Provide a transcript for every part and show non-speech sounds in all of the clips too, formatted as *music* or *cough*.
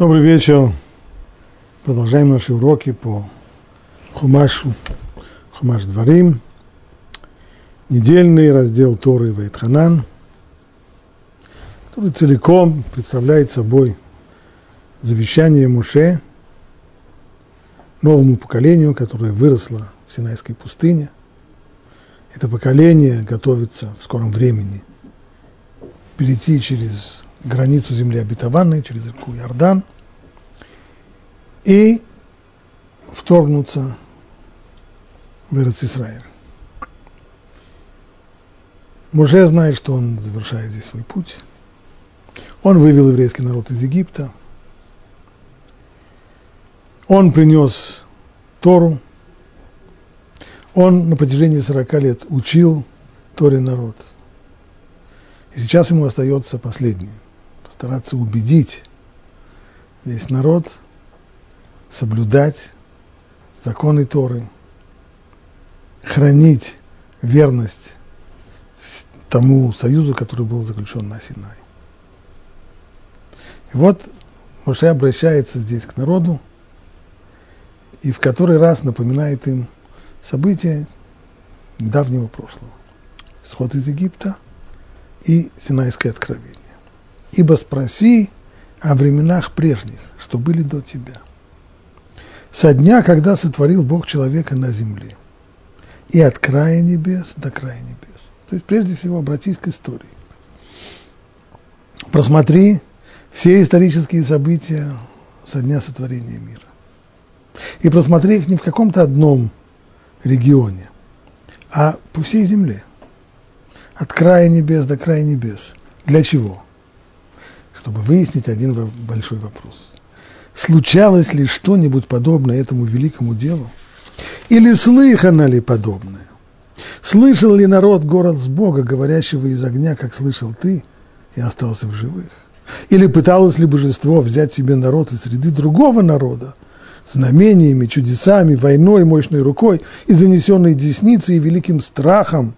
Добрый вечер. Продолжаем наши уроки по Хумашу, Хумаш Дворим, недельный раздел Торы Вайтханан, который целиком представляет собой завещание Муше новому поколению, которое выросло в Синайской пустыне. Это поколение готовится в скором времени перейти через границу земли обетованной, через реку Иордан, и вторгнуться в Израиль. Муже знает, что он завершает здесь свой путь. Он вывел еврейский народ из Египта. Он принес Тору. Он на протяжении 40 лет учил Торе народ. И сейчас ему остается последнее – стараться убедить весь народ соблюдать законы Торы, хранить верность тому союзу, который был заключен на Синай. И вот Моше обращается здесь к народу и в который раз напоминает им события недавнего прошлого. Сход из Египта и Синайское откровение. Ибо спроси о временах прежних, что были до тебя. Со дня, когда сотворил Бог человека на земле, и от края небес до края небес. То есть, прежде всего, обратись к истории. Просмотри все исторические события со дня сотворения мира. И просмотри их не в каком-то одном регионе, а по всей земле. От края небес до края небес. Для чего? Чтобы выяснить один большой вопрос. Случалось ли что-нибудь подобное этому великому делу? Или слыхано ли подобное? Слышал ли народ город с Бога, говорящего из огня, как слышал ты, и остался в живых? Или пыталось ли божество взять себе народ из среды другого народа, знамениями, чудесами, войной, мощной рукой и занесенной десницей и великим страхом,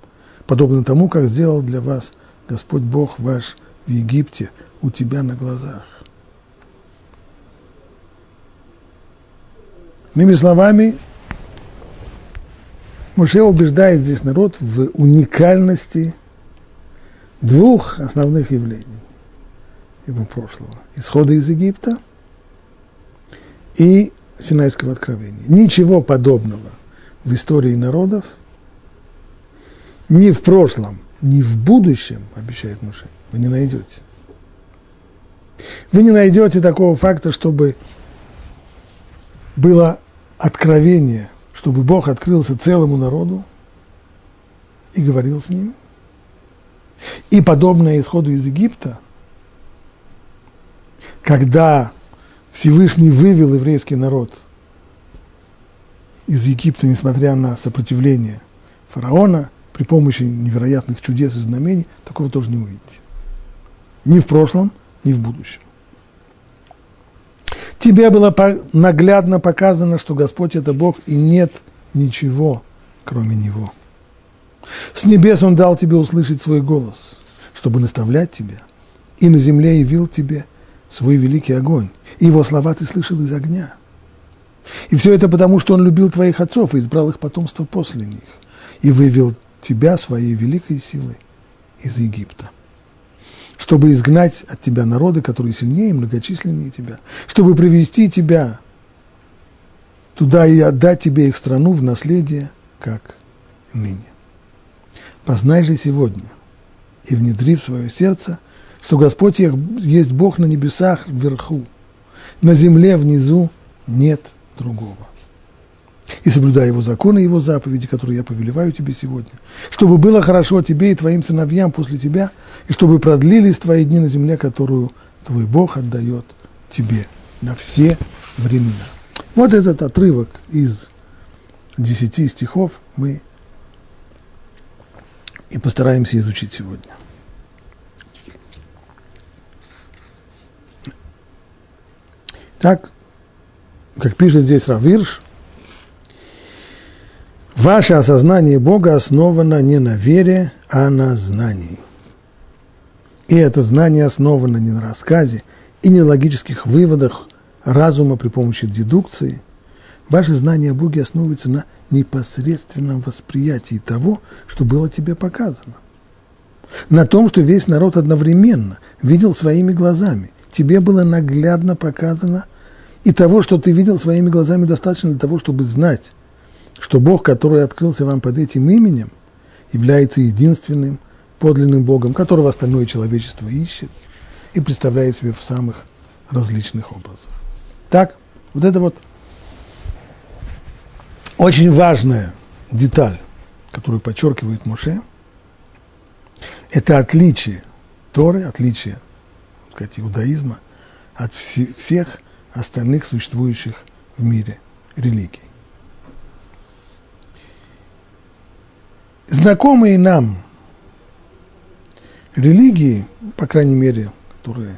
подобно тому, как сделал для вас Господь Бог ваш в Египте, у тебя на глазах. Иными словами, Муше убеждает здесь народ в уникальности двух основных явлений его прошлого. Исхода из Египта и Синайского откровения. Ничего подобного в истории народов ни в прошлом, ни в будущем, обещает Муше, вы не найдете. Вы не найдете такого факта, чтобы было откровение, чтобы Бог открылся целому народу и говорил с ними. И подобное исходу из Египта, когда Всевышний вывел еврейский народ из Египта, несмотря на сопротивление фараона, при помощи невероятных чудес и знамений, такого тоже не увидите. Ни в прошлом, ни в будущем. Тебе было наглядно показано, что Господь – это Бог, и нет ничего, кроме Него. С небес Он дал тебе услышать свой голос, чтобы наставлять тебя, и на земле явил тебе свой великий огонь, и Его слова ты слышал из огня. И все это потому, что Он любил твоих отцов и избрал их потомство после них, и вывел тебя своей великой силой из Египта чтобы изгнать от тебя народы, которые сильнее и многочисленнее тебя, чтобы привести тебя туда и отдать тебе их страну в наследие, как ныне. Познай же сегодня и внедри в свое сердце, что Господь есть Бог на небесах вверху, на земле внизу нет другого и соблюдай его законы и его заповеди, которые я повелеваю тебе сегодня, чтобы было хорошо тебе и твоим сыновьям после тебя, и чтобы продлились твои дни на земле, которую твой Бог отдает тебе на все времена. Вот этот отрывок из десяти стихов мы и постараемся изучить сегодня. Так, как пишет здесь Равирш, Ваше осознание Бога основано не на вере, а на знании. И это знание основано не на рассказе и не на логических выводах разума, при помощи дедукции. Ваше знание о Боге основывается на непосредственном восприятии того, что было тебе показано. На том, что весь народ одновременно видел своими глазами. Тебе было наглядно показано, и того, что ты видел своими глазами, достаточно для того, чтобы знать, что Бог, который открылся вам под этим именем, является единственным подлинным Богом, которого остальное человечество ищет и представляет себе в самых различных образах. Так, вот это вот очень важная деталь, которую подчеркивает Моше, это отличие Торы, отличие так сказать, иудаизма от всех остальных существующих в мире религий. Знакомые нам религии, по крайней мере, которые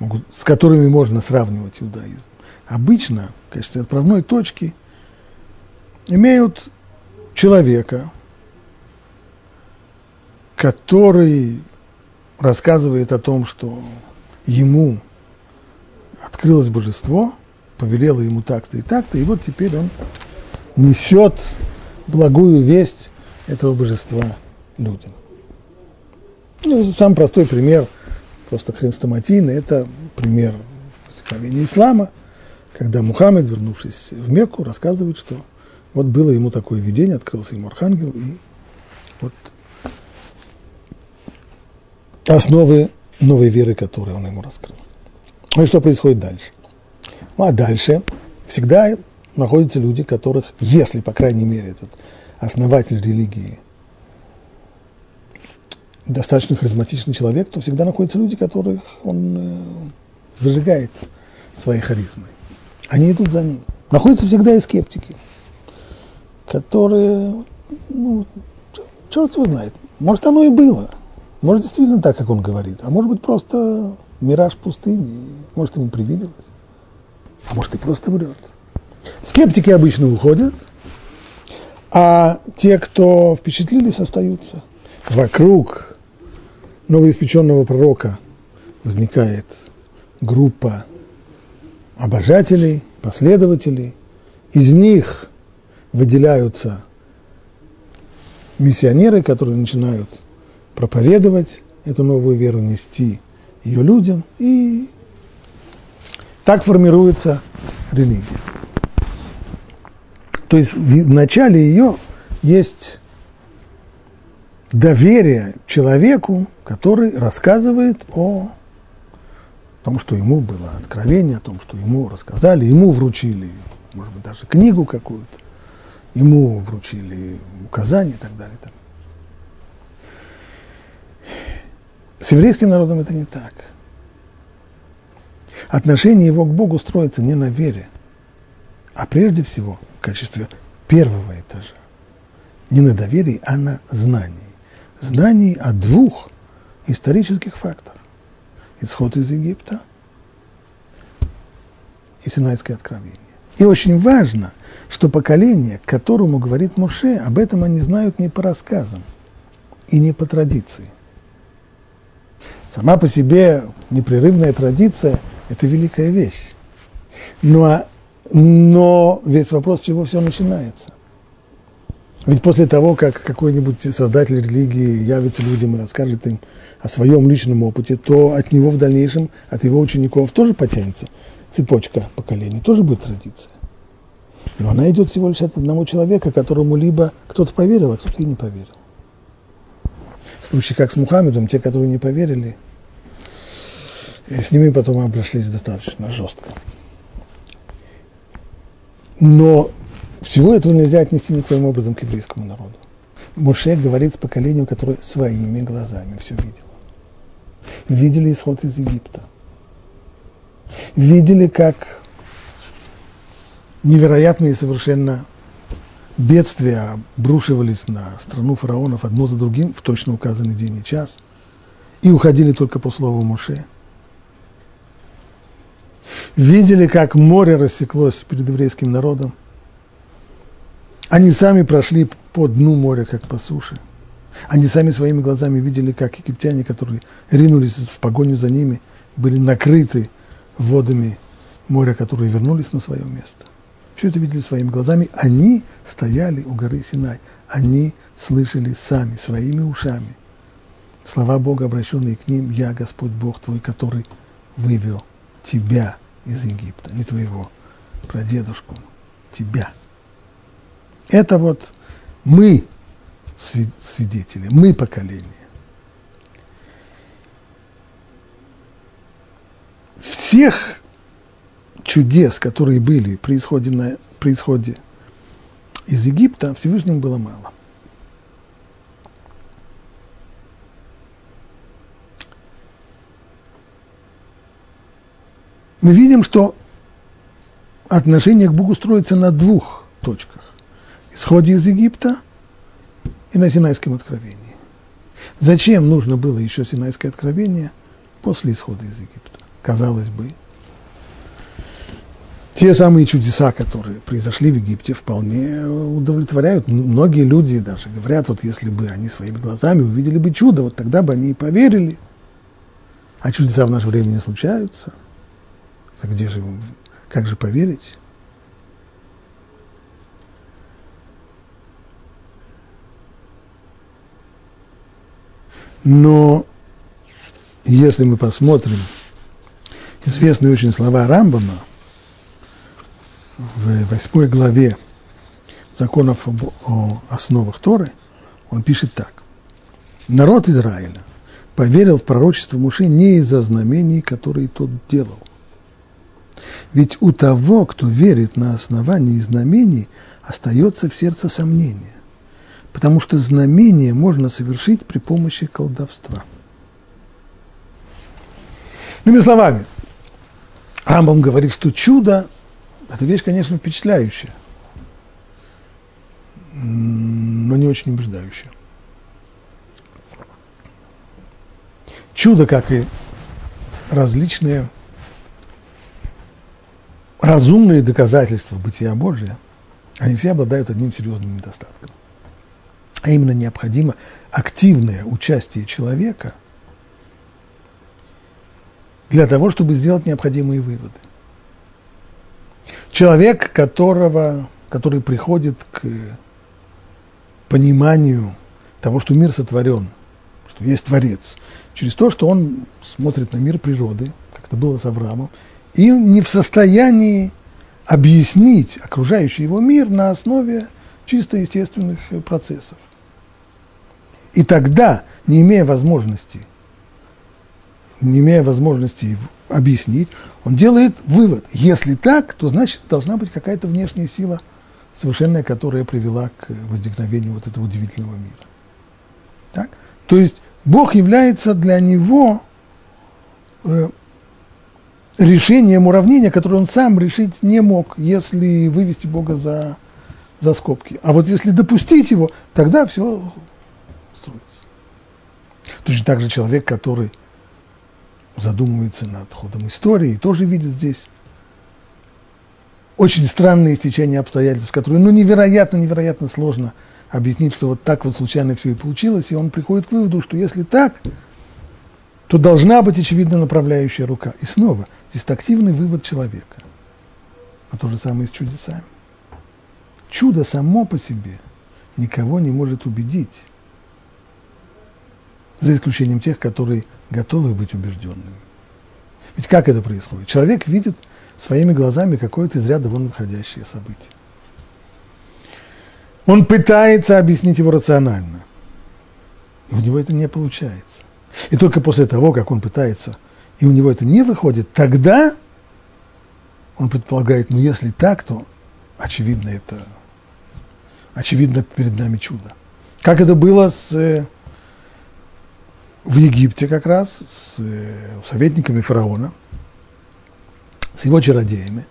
могут, с которыми можно сравнивать иудаизм, обычно в качестве отправной точки имеют человека, который рассказывает о том, что ему открылось божество, повелело ему так-то и так-то, и вот теперь он несет благую весть этого божества людям. Ну, самый простой пример, просто хрестоматийный, это пример возникновения ислама, когда Мухаммед, вернувшись в Мекку, рассказывает, что вот было ему такое видение, открылся ему архангел, и вот основы новой веры, которую он ему раскрыл. Ну и что происходит дальше? Ну а дальше всегда находятся люди, которых, если, по крайней мере, этот основатель религии достаточно харизматичный человек, то всегда находятся люди, которых он э, зажигает своей харизмой. Они идут за ним. Находятся всегда и скептики, которые, ну, черт его знает, может, оно и было. Может, действительно так, как он говорит, а может быть, просто мираж пустыни, может, ему привиделось, а может, и просто врет. Скептики обычно уходят, а те, кто впечатлились, остаются. Вокруг новоиспеченного пророка возникает группа обожателей, последователей. Из них выделяются миссионеры, которые начинают проповедовать эту новую веру, нести ее людям, и так формируется религия. То есть в начале ее есть доверие человеку, который рассказывает о том, что ему было откровение, о том, что ему рассказали, ему вручили, может быть, даже книгу какую-то, ему вручили указания и так далее. С еврейским народом это не так. Отношение его к Богу строится не на вере, а прежде всего качестве первого этажа. Не на доверии, а на знании. Знании о двух исторических фактах. Исход из Египта и Синайское откровение. И очень важно, что поколение, которому говорит Муше, об этом они знают не по рассказам и не по традиции. Сама по себе непрерывная традиция – это великая вещь. Но, но весь вопрос, с чего все начинается. Ведь после того, как какой-нибудь создатель религии явится людям и расскажет им о своем личном опыте, то от него в дальнейшем, от его учеников тоже потянется цепочка поколений, тоже будет традиция. Но она идет всего лишь от одного человека, которому либо кто-то поверил, а кто-то и не поверил. В случае как с Мухаммедом, те, которые не поверили – и с ними потом обошлись достаточно жестко. Но всего этого нельзя отнести никоим образом к еврейскому народу. Моше говорит с поколением, которое своими глазами все видело. Видели исход из Египта. Видели, как невероятные совершенно бедствия обрушивались на страну фараонов одно за другим в точно указанный день и час, и уходили только по слову Моше – видели, как море рассеклось перед еврейским народом. Они сами прошли по дну моря, как по суше. Они сами своими глазами видели, как египтяне, которые ринулись в погоню за ними, были накрыты водами моря, которые вернулись на свое место. Все это видели своими глазами. Они стояли у горы Синай. Они слышали сами, своими ушами. Слова Бога, обращенные к ним, «Я, Господь Бог твой, который вывел тебя из Египта, не твоего прадедушку, тебя». Это вот мы свидетели, мы поколение. Всех чудес, которые были при исходе, на, при исходе из Египта, Всевышнему было мало. Мы видим, что отношение к Богу строится на двух точках. Исходе из Египта и на Синайском откровении. Зачем нужно было еще Синайское откровение после исхода из Египта? Казалось бы, те самые чудеса, которые произошли в Египте, вполне удовлетворяют. Многие люди даже говорят, вот если бы они своими глазами увидели бы чудо, вот тогда бы они и поверили. А чудеса в наше время не случаются. Так где же, как же поверить? Но если мы посмотрим известные очень слова Рамбама – в восьмой главе законов об, о основах Торы, он пишет так. Народ Израиля поверил в пророчество Муше не из-за знамений, которые тот делал. Ведь у того, кто верит на основании знамений, остается в сердце сомнение, потому что знамение можно совершить при помощи колдовства. Иными словами, Рамбам говорит, что чудо эта вещь, конечно, впечатляющая, но не очень убеждающая. Чудо, как и различные разумные доказательства бытия Божия, они все обладают одним серьезным недостатком. А именно необходимо активное участие человека для того, чтобы сделать необходимые выводы. Человек, которого, который приходит к пониманию того, что мир сотворен, что есть Творец, через то, что он смотрит на мир природы, как это было с Авраамом, и не в состоянии объяснить окружающий его мир на основе чисто естественных процессов. И тогда, не имея возможности, не имея возможности объяснить, он делает вывод. Если так, то значит должна быть какая-то внешняя сила совершенная, которая привела к возникновению вот этого удивительного мира. Так? То есть Бог является для него э, решением уравнения, которое он сам решить не мог, если вывести Бога за, за скобки. А вот если допустить его, тогда все строится. Точно так же человек, который задумывается над ходом истории, тоже видит здесь очень странные стечения обстоятельств, которые, ну, невероятно, невероятно сложно объяснить, что вот так вот случайно все и получилось, и он приходит к выводу, что если так, то должна быть, очевидно, направляющая рука. И снова, здесь активный вывод человека. А то же самое с чудесами. Чудо само по себе никого не может убедить, за исключением тех, которые готовы быть убежденными. Ведь как это происходит? Человек видит своими глазами какое-то из ряда вон выходящее событие. Он пытается объяснить его рационально. И у него это не получается. И только после того, как он пытается, и у него это не выходит, тогда он предполагает, ну если так, то очевидно это, очевидно перед нами чудо. Как это было с э, в Египте как раз с э, советниками фараона, с его чародеями,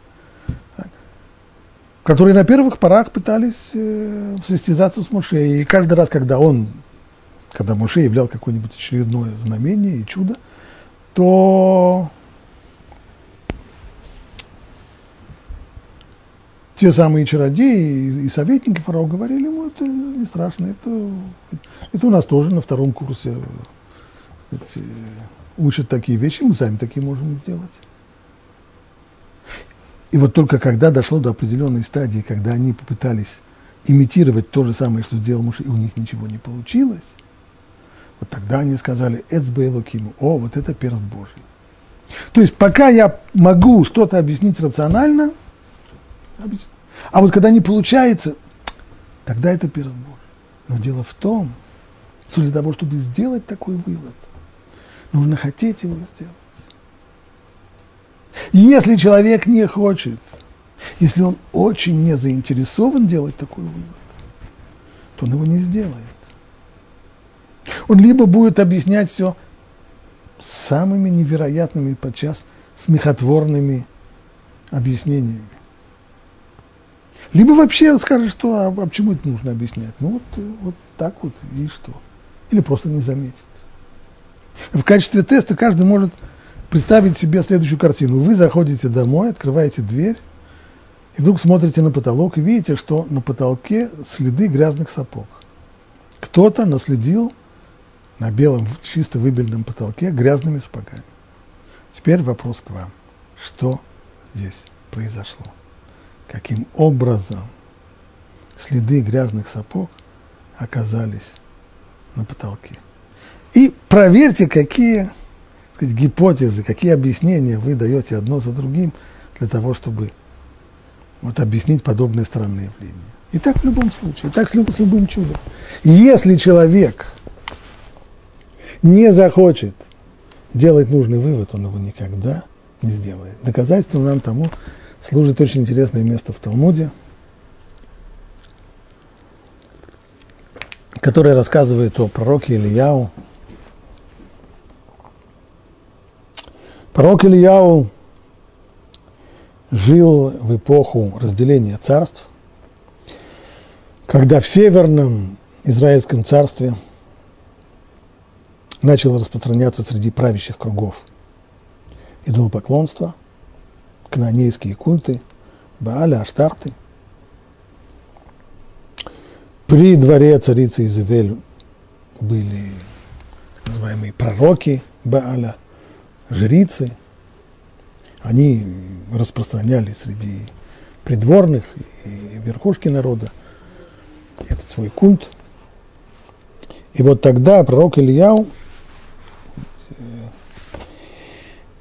которые на первых порах пытались э, состязаться с Моше. И каждый раз, когда он, когда Моше являл какое-нибудь очередное знамение и чудо, то те самые чародеи и советники фараона говорили ему, это не страшно, это, это у нас тоже на втором курсе учат такие вещи, мы сами такие можем сделать. И вот только когда дошло до определенной стадии, когда они попытались имитировать то же самое, что сделал муж, и у них ничего не получилось, вот тогда они сказали «Эцбейлокиму» – «О, вот это перст Божий». То есть пока я могу что-то объяснить рационально, объяснить. а вот когда не получается, тогда это перст Божий. Но дело в том, что для того, чтобы сделать такой вывод, нужно хотеть его сделать. Если человек не хочет, если он очень не заинтересован делать такой вывод, то он его не сделает. Он либо будет объяснять все самыми невероятными, подчас смехотворными объяснениями. Либо вообще скажет, что а, а почему это нужно объяснять? Ну вот, вот так вот и что. Или просто не заметит. В качестве теста каждый может представить себе следующую картину. Вы заходите домой, открываете дверь, и вдруг смотрите на потолок и видите, что на потолке следы грязных сапог. Кто-то наследил на белом, чисто выбеленном потолке грязными сапогами. Теперь вопрос к вам. Что здесь произошло? Каким образом следы грязных сапог оказались на потолке? И проверьте, какие сказать, гипотезы, какие объяснения вы даете одно за другим для того, чтобы вот объяснить подобные странные явления. И так в любом случае, и так с любым, чудом. Если человек не захочет делать нужный вывод, он его никогда не сделает. Доказательством нам тому служит очень интересное место в Талмуде, которое рассказывает о пророке Ильяу, Пророк Ильяу жил в эпоху разделения царств, когда в северном Израильском царстве начало распространяться среди правящих кругов идолопоклонство, канонейские культы, Бааля, Аштарты. При дворе царицы Изавель были так называемые пророки Бааля – жрицы, они распространяли среди придворных и верхушки народа этот свой культ. И вот тогда пророк Ильяу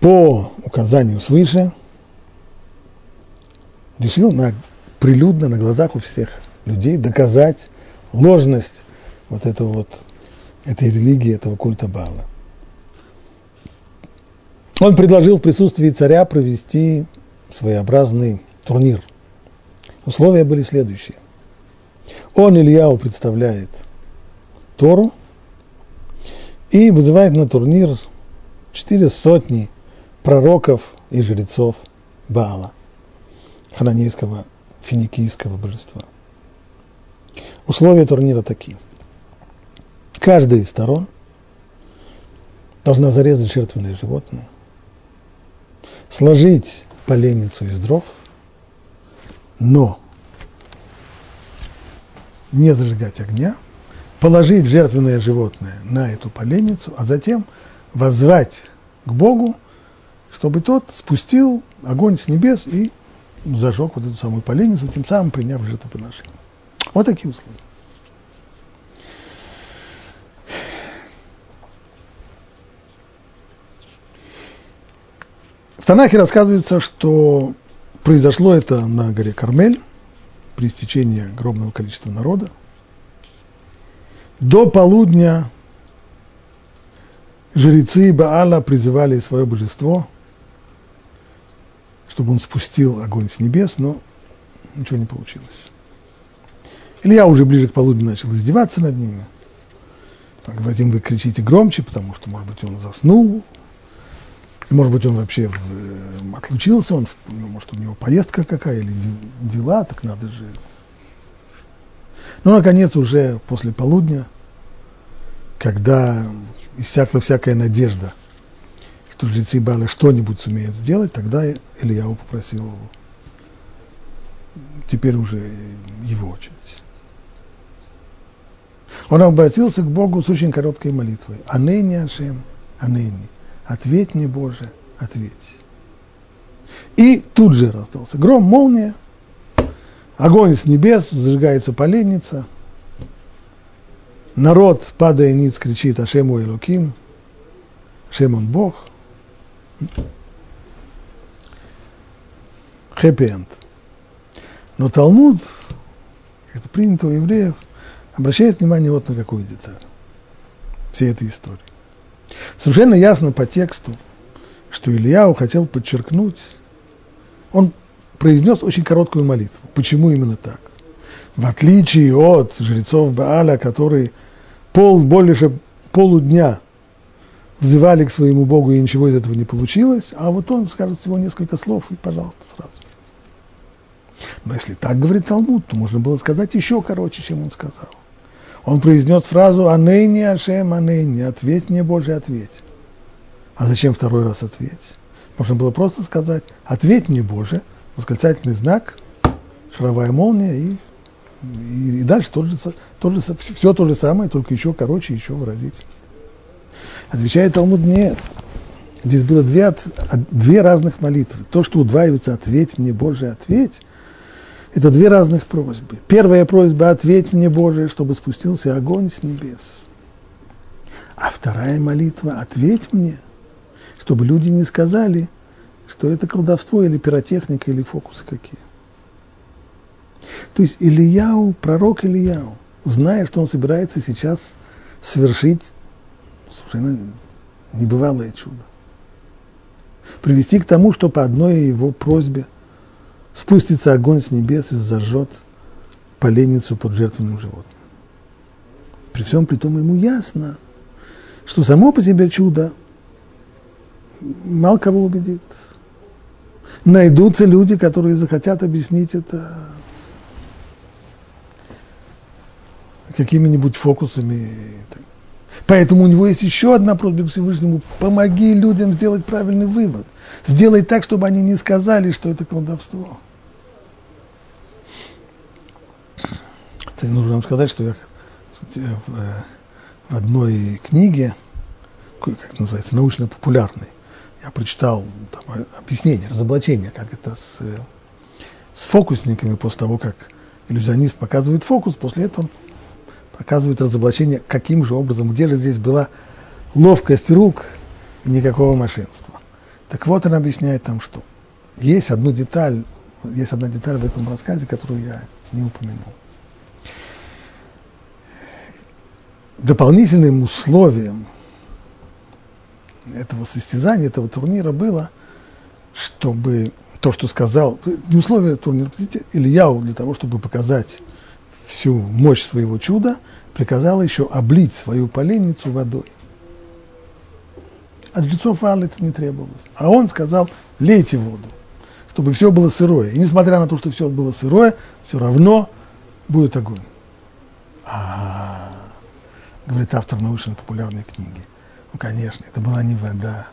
по указанию свыше решил на, прилюдно на глазах у всех людей доказать ложность вот этого вот, этой религии, этого культа Бала. Он предложил в присутствии царя провести своеобразный турнир. Условия были следующие. Он, Ильяу, представляет Тору и вызывает на турнир четыре сотни пророков и жрецов Баала, хананейского финикийского божества. Условия турнира такие. Каждая из сторон должна зарезать жертвенное животное, сложить поленницу из дров, но не зажигать огня, положить жертвенное животное на эту поленницу, а затем воззвать к Богу, чтобы тот спустил огонь с небес и зажег вот эту самую поленницу, тем самым приняв жертвоприношение. Вот такие условия. В Танахе рассказывается, что произошло это на горе Кармель при стечении огромного количества народа. До полудня жрецы Баала призывали свое божество, чтобы он спустил огонь с небес, но ничего не получилось. Илья уже ближе к полудню начал издеваться над ними. Так, говорит, им вы кричите громче, потому что, может быть, он заснул, может быть, он вообще в, отлучился, он, ну, может, у него поездка какая или дела, так надо же. Ну, наконец, уже после полудня, когда иссякла всякая надежда, жрецы Бала что-нибудь сумеют сделать, тогда Ильяу попросил теперь уже его очередь. Он обратился к Богу с очень короткой молитвой. Анени Ашем, Анени ответь мне, Боже, ответь. И тут же раздался гром, молния, огонь с небес, зажигается поленница, народ, падая ниц, кричит Ашему Элуким, Ашем он Бог. Хэппи-энд. Но Талмуд, как это принято у евреев, обращает внимание вот на какую деталь всей этой истории. Совершенно ясно по тексту, что Ильяу хотел подчеркнуть, он произнес очень короткую молитву. Почему именно так? В отличие от жрецов Бааля, которые пол, больше полудня взывали к своему Богу, и ничего из этого не получилось, а вот он скажет всего несколько слов, и, пожалуйста, сразу. Но если так говорит Талмуд, то можно было сказать еще короче, чем он сказал. Он произнес фразу «Анейни Ашем, Анейни, ответь мне, Боже, ответь». А зачем второй раз ответь? Можно было просто сказать «Ответь мне, Боже», восклицательный знак, шаровая молния и, и, и дальше тот же, тот же, все то же самое, только еще короче, еще выразительнее. Отвечает Талмуд «Нет». Здесь было две, две разных молитвы. То, что удваивается «Ответь мне, Боже, ответь», это две разных просьбы. Первая просьба – ответь мне, Боже, чтобы спустился огонь с небес. А вторая молитва – ответь мне, чтобы люди не сказали, что это колдовство или пиротехника или фокусы какие. То есть Ильяу, пророк Ильяу, зная, что он собирается сейчас совершить совершенно небывалое чудо, привести к тому, что по одной его просьбе – спустится огонь с небес и зажжет поленницу под жертвенным животным. При всем при том ему ясно, что само по себе чудо мало кого убедит. Найдутся люди, которые захотят объяснить это какими-нибудь фокусами. Поэтому у него есть еще одна просьба к Всевышнему. Помоги людям сделать правильный вывод. Сделай так, чтобы они не сказали, что это колдовство. Кстати, нужно вам сказать, что я в, э, в одной книге, как называется, научно-популярной, я прочитал там, объяснение, разоблачение, как это с, с фокусниками после того, как иллюзионист показывает фокус, после этого показывает разоблачение, каким же образом, где же здесь была ловкость рук и никакого мошенства. Так вот он объясняет там, что есть одну деталь, есть одна деталь в этом рассказе, которую я не упомянул. дополнительным условием этого состязания, этого турнира было, чтобы то, что сказал, не условие турнира, Ильяу для того, чтобы показать всю мощь своего чуда, приказал еще облить свою поленницу водой. От жрецов Ваала это не требовалось. А он сказал, лейте воду, чтобы все было сырое. И несмотря на то, что все было сырое, все равно будет огонь. А, говорит автор научно-популярной книги. Ну, конечно, это была не вода,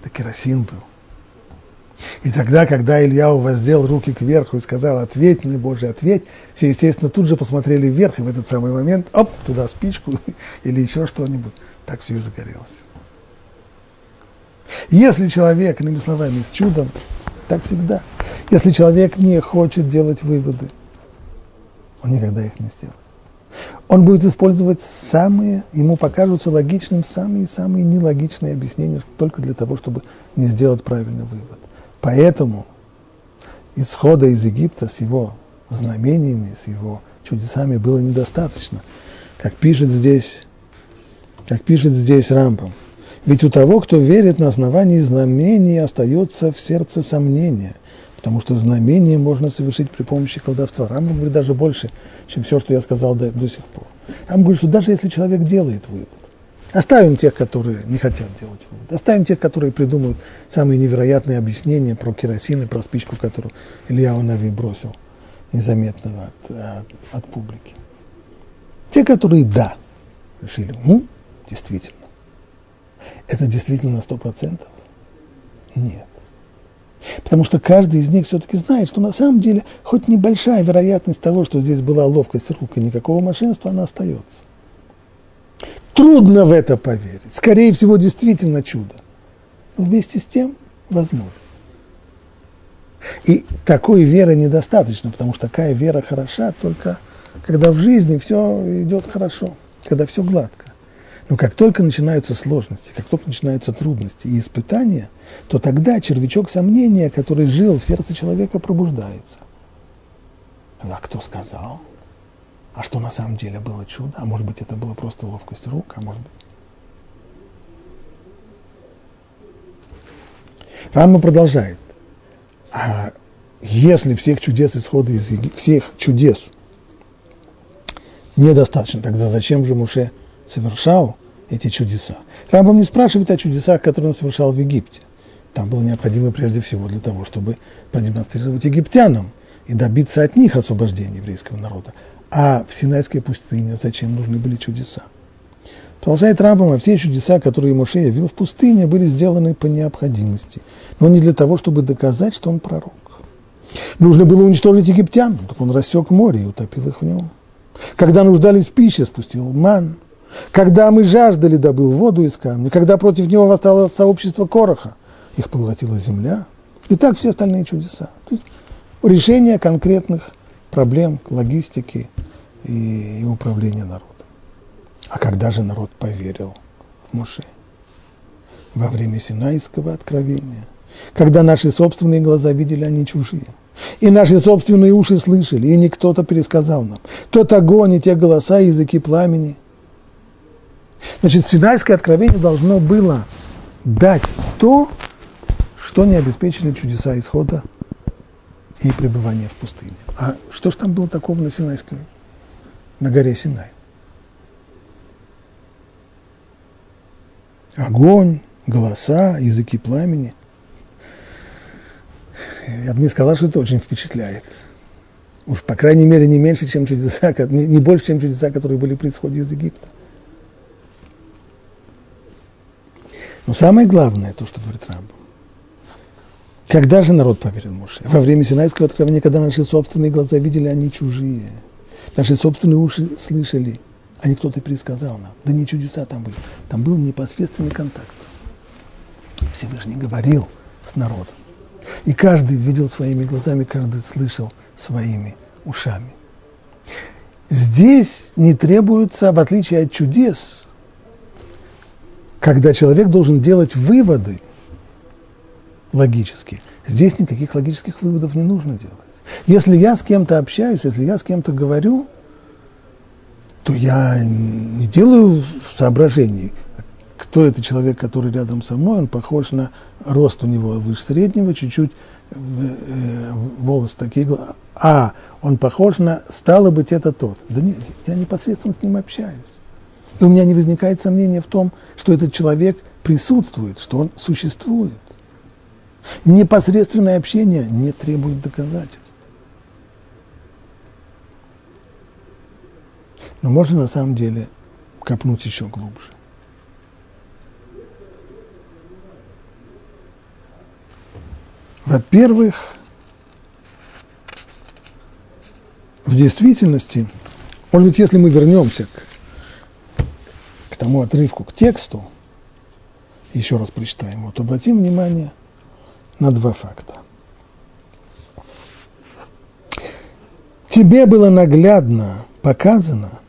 это керосин был. И тогда, когда Ильяу воздел руки кверху и сказал, ответь мне, Боже, ответь, все, естественно, тут же посмотрели вверх, и в этот самый момент, оп, туда спичку *laughs* или еще что-нибудь. Так все и загорелось. Если человек, иными словами, с чудом, так всегда. Если человек не хочет делать выводы, он никогда их не сделает он будет использовать самые, ему покажутся логичным самые-самые нелогичные объяснения только для того, чтобы не сделать правильный вывод. Поэтому исхода из Египта с его знамениями, с его чудесами было недостаточно. Как пишет здесь, как пишет здесь Рампом. Ведь у того, кто верит на основании знамений, остается в сердце сомнение – потому что знамение можно совершить при помощи колдовства. Рамбам говорит даже больше, чем все, что я сказал до, до сих пор. Рамбам говорит, что даже если человек делает вывод, оставим тех, которые не хотят делать вывод, оставим тех, которые придумают самые невероятные объяснения про керосин и про спичку, которую Илья Нави бросил незаметно от, от, от публики. Те, которые да, решили, ну, действительно. Это действительно на сто процентов? Нет. Потому что каждый из них все-таки знает, что на самом деле хоть небольшая вероятность того, что здесь была ловкость рук и никакого мошенства, она остается. Трудно в это поверить. Скорее всего, действительно чудо. Но вместе с тем, возможно. И такой веры недостаточно, потому что такая вера хороша только когда в жизни все идет хорошо, когда все гладко. Но как только начинаются сложности, как только начинаются трудности и испытания, то тогда червячок сомнения, который жил в сердце человека, пробуждается. А кто сказал? А что на самом деле было чудо? А может быть, это была просто ловкость рук? А может быть... Рама продолжает. А если всех чудес исхода из Египта, всех чудес недостаточно, тогда зачем же Муше совершал эти чудеса? Рамбам не спрашивает о чудесах, которые он совершал в Египте. Там было необходимо прежде всего для того, чтобы продемонстрировать египтянам и добиться от них освобождения еврейского народа. А в Синайской пустыне зачем нужны были чудеса? Продолжает Рамбам, а все чудеса, которые Моше явил в пустыне, были сделаны по необходимости, но не для того, чтобы доказать, что он пророк. Нужно было уничтожить египтян, так он рассек море и утопил их в нем. Когда нуждались в пище, спустил ман. Когда мы жаждали, добыл воду из камня. Когда против него восстало сообщество Короха, их поглотила земля. И так все остальные чудеса. То есть решение конкретных проблем логистики и, и управления народом. А когда же народ поверил в Моше? Во время Синайского откровения, когда наши собственные глаза видели, они чужие. И наши собственные уши слышали, и не кто-то пересказал нам. Тот огонь и те голоса, языки пламени. Значит, Синайское откровение должно было дать то, что не обеспечили чудеса исхода и пребывания в пустыне. А что ж там было такого на Синайской, на горе Синай? Огонь, голоса, языки пламени. Я бы не сказал, что это очень впечатляет. Уж, по крайней мере, не меньше, чем чудеса, *laughs* не, больше, чем чудеса, которые были при исходе из Египта. Но самое главное, то, что говорит Рамбо, когда же народ поверил Муше? Во время Синайского откровения, когда наши собственные глаза видели, они чужие. Наши собственные уши слышали, а не кто-то пересказал нам. Да не чудеса там были. Там был непосредственный контакт. Всевышний говорил с народом. И каждый видел своими глазами, каждый слышал своими ушами. Здесь не требуется, в отличие от чудес, когда человек должен делать выводы – логически. Здесь никаких логических выводов не нужно делать. Если я с кем-то общаюсь, если я с кем-то говорю, то я не делаю соображений, кто это человек, который рядом со мной, он похож на рост у него выше среднего, чуть-чуть э, волосы такие, а он похож на, стало быть, это тот. Да не, я непосредственно с ним общаюсь. И у меня не возникает сомнения в том, что этот человек присутствует, что он существует. Непосредственное общение не требует доказательств. Но можно на самом деле копнуть еще глубже. Во-первых, в действительности, может быть, если мы вернемся к, к тому отрывку, к тексту, еще раз прочитаем его, то обратим внимание – на два факта. Тебе было наглядно показано,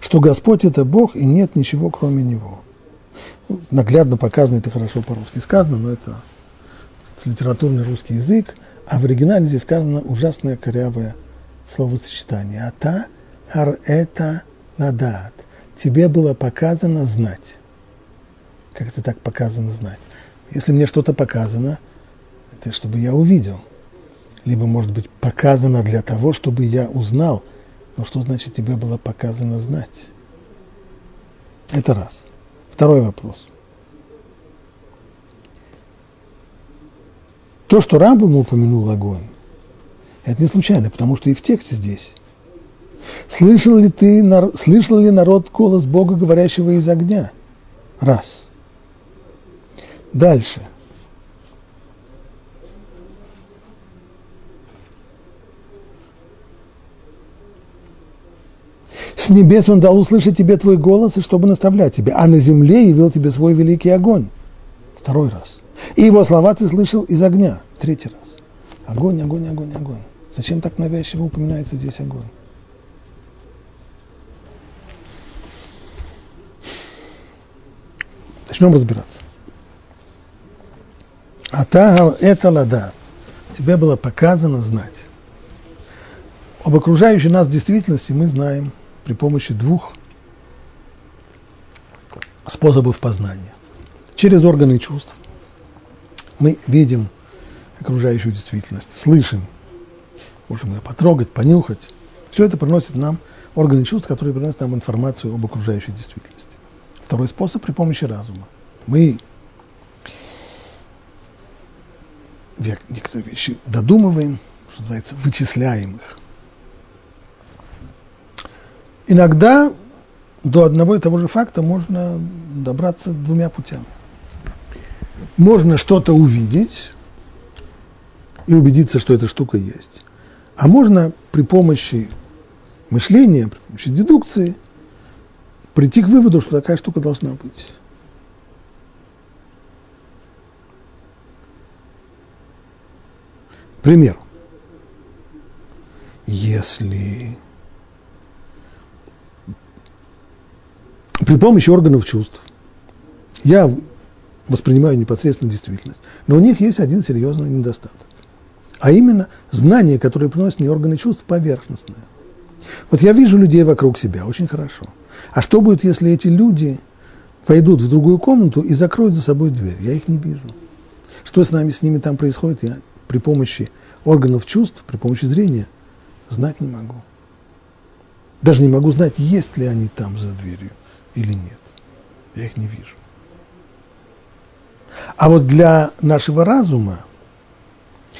что Господь – это Бог, и нет ничего, кроме Него. Наглядно показано, это хорошо по-русски сказано, но это литературный русский язык, а в оригинале здесь сказано ужасное корявое словосочетание. Ата хар это надат. Тебе было показано знать. Как это так показано знать? Если мне что-то показано, это чтобы я увидел. Либо, может быть, показано для того, чтобы я узнал. Но что значит тебе было показано знать? Это раз. Второй вопрос. То, что Рамбам упомянул огонь, это не случайно, потому что и в тексте здесь. Слышал ли ты, слышал ли народ голос Бога, говорящего из огня? Раз. Дальше. С небес он дал услышать тебе твой голос, и чтобы наставлять тебя, а на земле явил тебе свой великий огонь. Второй раз. И его слова ты слышал из огня. Третий раз. Огонь, огонь, огонь, огонь. Зачем так навязчиво упоминается здесь огонь? Начнем разбираться. А та это ладат. Тебе было показано знать. Об окружающей нас действительности мы знаем при помощи двух способов познания. Через органы чувств мы видим окружающую действительность, слышим, можем ее потрогать, понюхать. Все это приносит нам органы чувств, которые приносят нам информацию об окружающей действительности. Второй способ при помощи разума. Мы некоторые вещи додумываем, что называется, вычисляем их. Иногда до одного и того же факта можно добраться двумя путями. Можно что-то увидеть и убедиться, что эта штука есть. А можно при помощи мышления, при помощи дедукции прийти к выводу, что такая штука должна быть. Пример. Если при помощи органов чувств я воспринимаю непосредственно действительность, но у них есть один серьезный недостаток. А именно знание, которое приносят мне органы чувств, поверхностное. Вот я вижу людей вокруг себя, очень хорошо. А что будет, если эти люди войдут в другую комнату и закроют за собой дверь? Я их не вижу. Что с нами, с ними там происходит, я при помощи органов чувств, при помощи зрения знать не могу. Даже не могу знать, есть ли они там за дверью или нет. Я их не вижу. А вот для нашего разума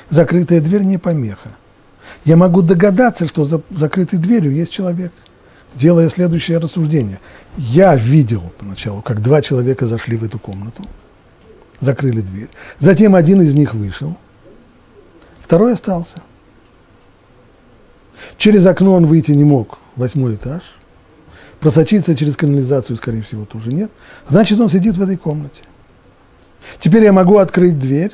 закрытая дверь не помеха. Я могу догадаться, что за закрытой дверью есть человек, делая следующее рассуждение. Я видел поначалу, как два человека зашли в эту комнату, закрыли дверь. Затем один из них вышел, второй остался. Через окно он выйти не мог, восьмой этаж. Просочиться через канализацию, скорее всего, тоже нет. Значит, он сидит в этой комнате. Теперь я могу открыть дверь,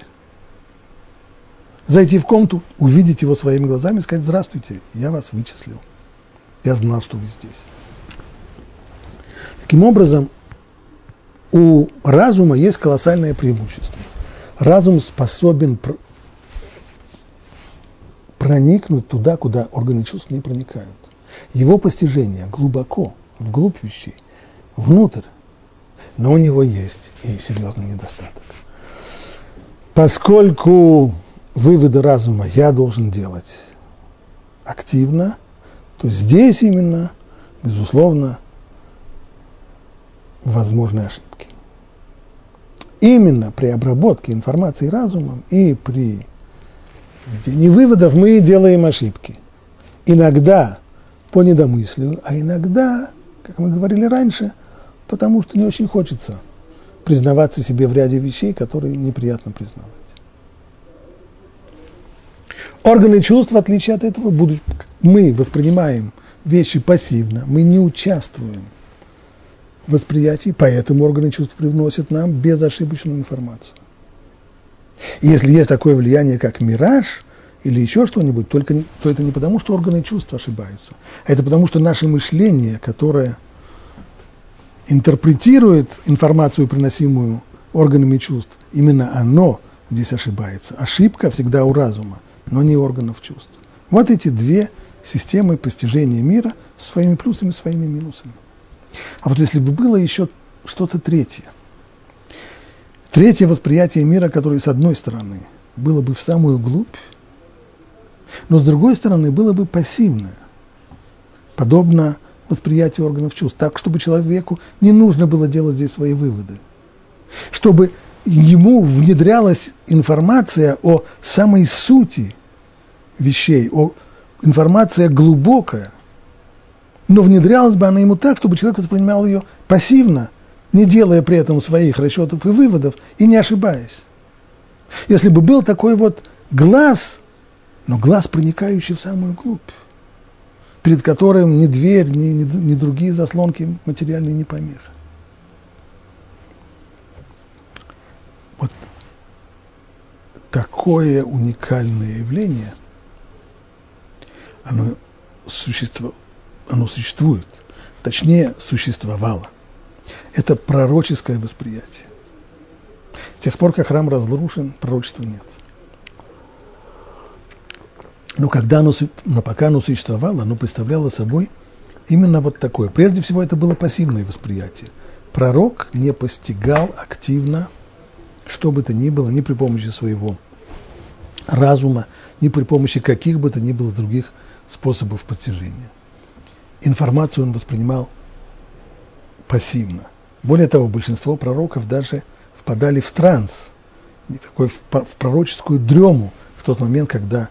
зайти в комнату, увидеть его своими глазами и сказать, здравствуйте, я вас вычислил. Я знал, что вы здесь. Таким образом, у разума есть колоссальное преимущество. Разум способен проникнуть туда, куда органы чувств не проникают. Его постижение глубоко, вглубь вещей, внутрь. Но у него есть и серьезный недостаток. Поскольку выводы разума я должен делать активно, то здесь именно, безусловно, возможны ошибки. Именно при обработке информации разумом и при ведении выводов мы делаем ошибки. Иногда по недомыслию, а иногда, как мы говорили раньше, потому что не очень хочется признаваться себе в ряде вещей, которые неприятно признавать. Органы чувств, в отличие от этого, будут, мы воспринимаем вещи пассивно, мы не участвуем в восприятии, поэтому органы чувств привносят нам безошибочную информацию. Если есть такое влияние, как мираж или еще что-нибудь, только, то это не потому, что органы чувств ошибаются, а это потому, что наше мышление, которое интерпретирует информацию, приносимую органами чувств, именно оно здесь ошибается. Ошибка всегда у разума но не органов чувств. Вот эти две системы постижения мира с своими плюсами своими минусами. А вот если бы было еще что-то третье, третье восприятие мира, которое с одной стороны было бы в самую глубь, но с другой стороны было бы пассивное, подобно восприятию органов чувств, так, чтобы человеку не нужно было делать здесь свои выводы, чтобы ему внедрялась информация о самой сути вещей, о, информация глубокая, но внедрялась бы она ему так, чтобы человек воспринимал ее пассивно, не делая при этом своих расчетов и выводов и не ошибаясь. Если бы был такой вот глаз, но глаз, проникающий в самую глубь, перед которым ни дверь, ни, ни, ни другие заслонки материальные не помеха. такое уникальное явление, оно, существо, оно существует, точнее, существовало. Это пророческое восприятие. С тех пор, как храм разрушен, пророчества нет. Но когда оно, но пока оно существовало, оно представляло собой именно вот такое. Прежде всего, это было пассивное восприятие. Пророк не постигал активно, что бы то ни было, ни при помощи своего разума, ни при помощи каких бы то ни было других способов постижения. Информацию он воспринимал пассивно. Более того, большинство пророков даже впадали в транс, такой в пророческую дрему в тот момент, когда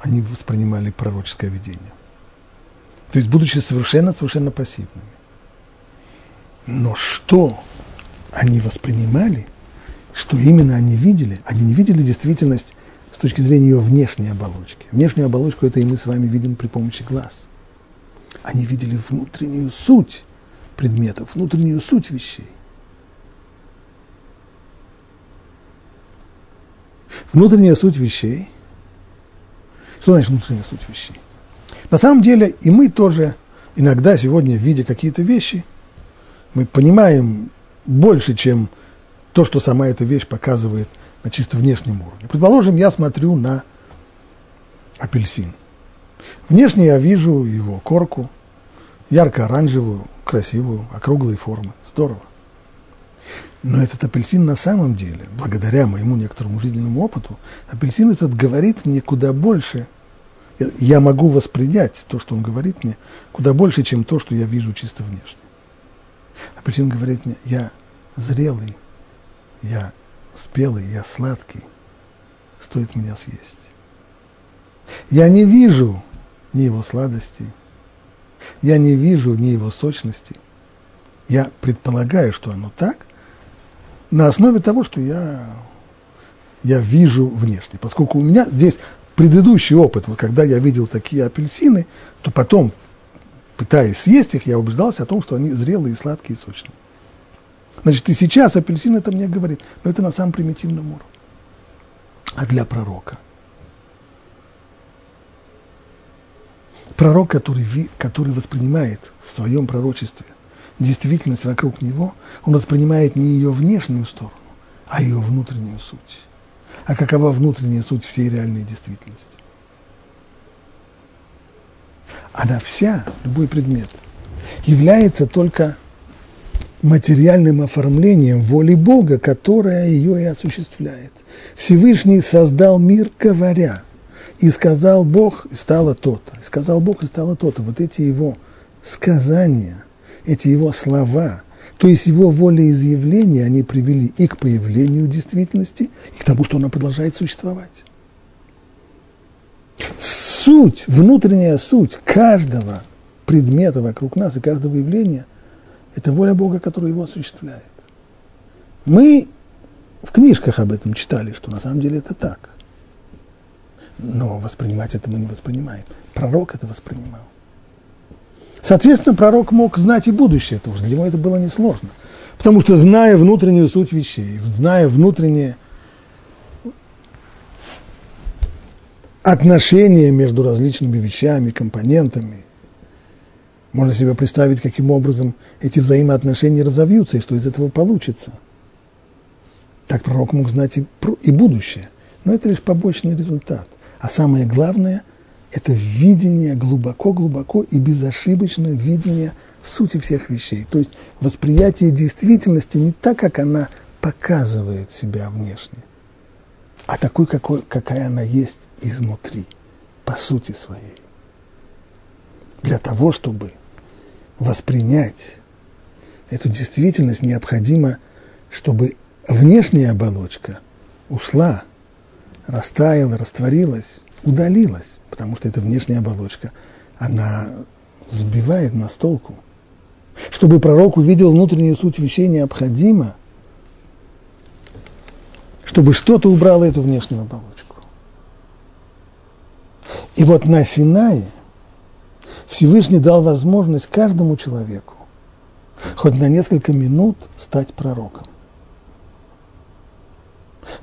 они воспринимали пророческое видение. То есть, будучи совершенно-совершенно пассивными. Но что они воспринимали, что именно они видели, они не видели действительность с точки зрения ее внешней оболочки. Внешнюю оболочку это и мы с вами видим при помощи глаз. Они видели внутреннюю суть предметов, внутреннюю суть вещей. Внутренняя суть вещей. Что значит внутренняя суть вещей? На самом деле и мы тоже иногда сегодня, видя какие-то вещи, мы понимаем больше, чем то, что сама эта вещь показывает на чисто внешнем уровне. Предположим, я смотрю на апельсин. Внешне я вижу его корку, ярко-оранжевую, красивую, округлой формы. Здорово. Но этот апельсин на самом деле, благодаря моему некоторому жизненному опыту, апельсин этот говорит мне куда больше, я могу воспринять то, что он говорит мне, куда больше, чем то, что я вижу чисто внешне. Апельсин говорит мне, я зрелый, я спелый, я сладкий, стоит меня съесть. Я не вижу ни его сладости, я не вижу ни его сочности. Я предполагаю, что оно так, на основе того, что я, я вижу внешне. Поскольку у меня здесь предыдущий опыт, вот когда я видел такие апельсины, то потом, пытаясь съесть их, я убеждался о том, что они зрелые, сладкие и сочные. Значит, и сейчас апельсин это мне говорит, но это на самом примитивном уровне. А для пророка? Пророк, который, который воспринимает в своем пророчестве действительность вокруг него, он воспринимает не ее внешнюю сторону, а ее внутреннюю суть. А какова внутренняя суть всей реальной действительности? Она вся, любой предмет, является только материальным оформлением воли Бога, которая ее и осуществляет. Всевышний создал мир, говоря, и сказал Бог, и стало то-то, и сказал Бог, и стало то-то. Вот эти его сказания, эти его слова, то есть его волеизъявления, они привели и к появлению действительности, и к тому, что она продолжает существовать. Суть, внутренняя суть каждого предмета вокруг нас и каждого явления это воля Бога, которая его осуществляет. Мы в книжках об этом читали, что на самом деле это так. Но воспринимать это мы не воспринимаем. Пророк это воспринимал. Соответственно, пророк мог знать и будущее тоже. Для него это было несложно. Потому что, зная внутреннюю суть вещей, зная внутреннее отношения между различными вещами, компонентами, можно себе представить, каким образом эти взаимоотношения разовьются и что из этого получится. Так пророк мог знать и, и будущее. Но это лишь побочный результат. А самое главное – это видение, глубоко-глубоко и безошибочное видение сути всех вещей. То есть восприятие действительности не так, как она показывает себя внешне, а такой, какой, какая она есть изнутри, по сути своей. Для того, чтобы воспринять эту действительность, необходимо, чтобы внешняя оболочка ушла, растаяла, растворилась, удалилась, потому что эта внешняя оболочка, она сбивает нас толку. Чтобы пророк увидел внутреннюю суть вещей, необходимо, чтобы что-то убрало эту внешнюю оболочку. И вот на Синае – Всевышний дал возможность каждому человеку хоть на несколько минут стать пророком.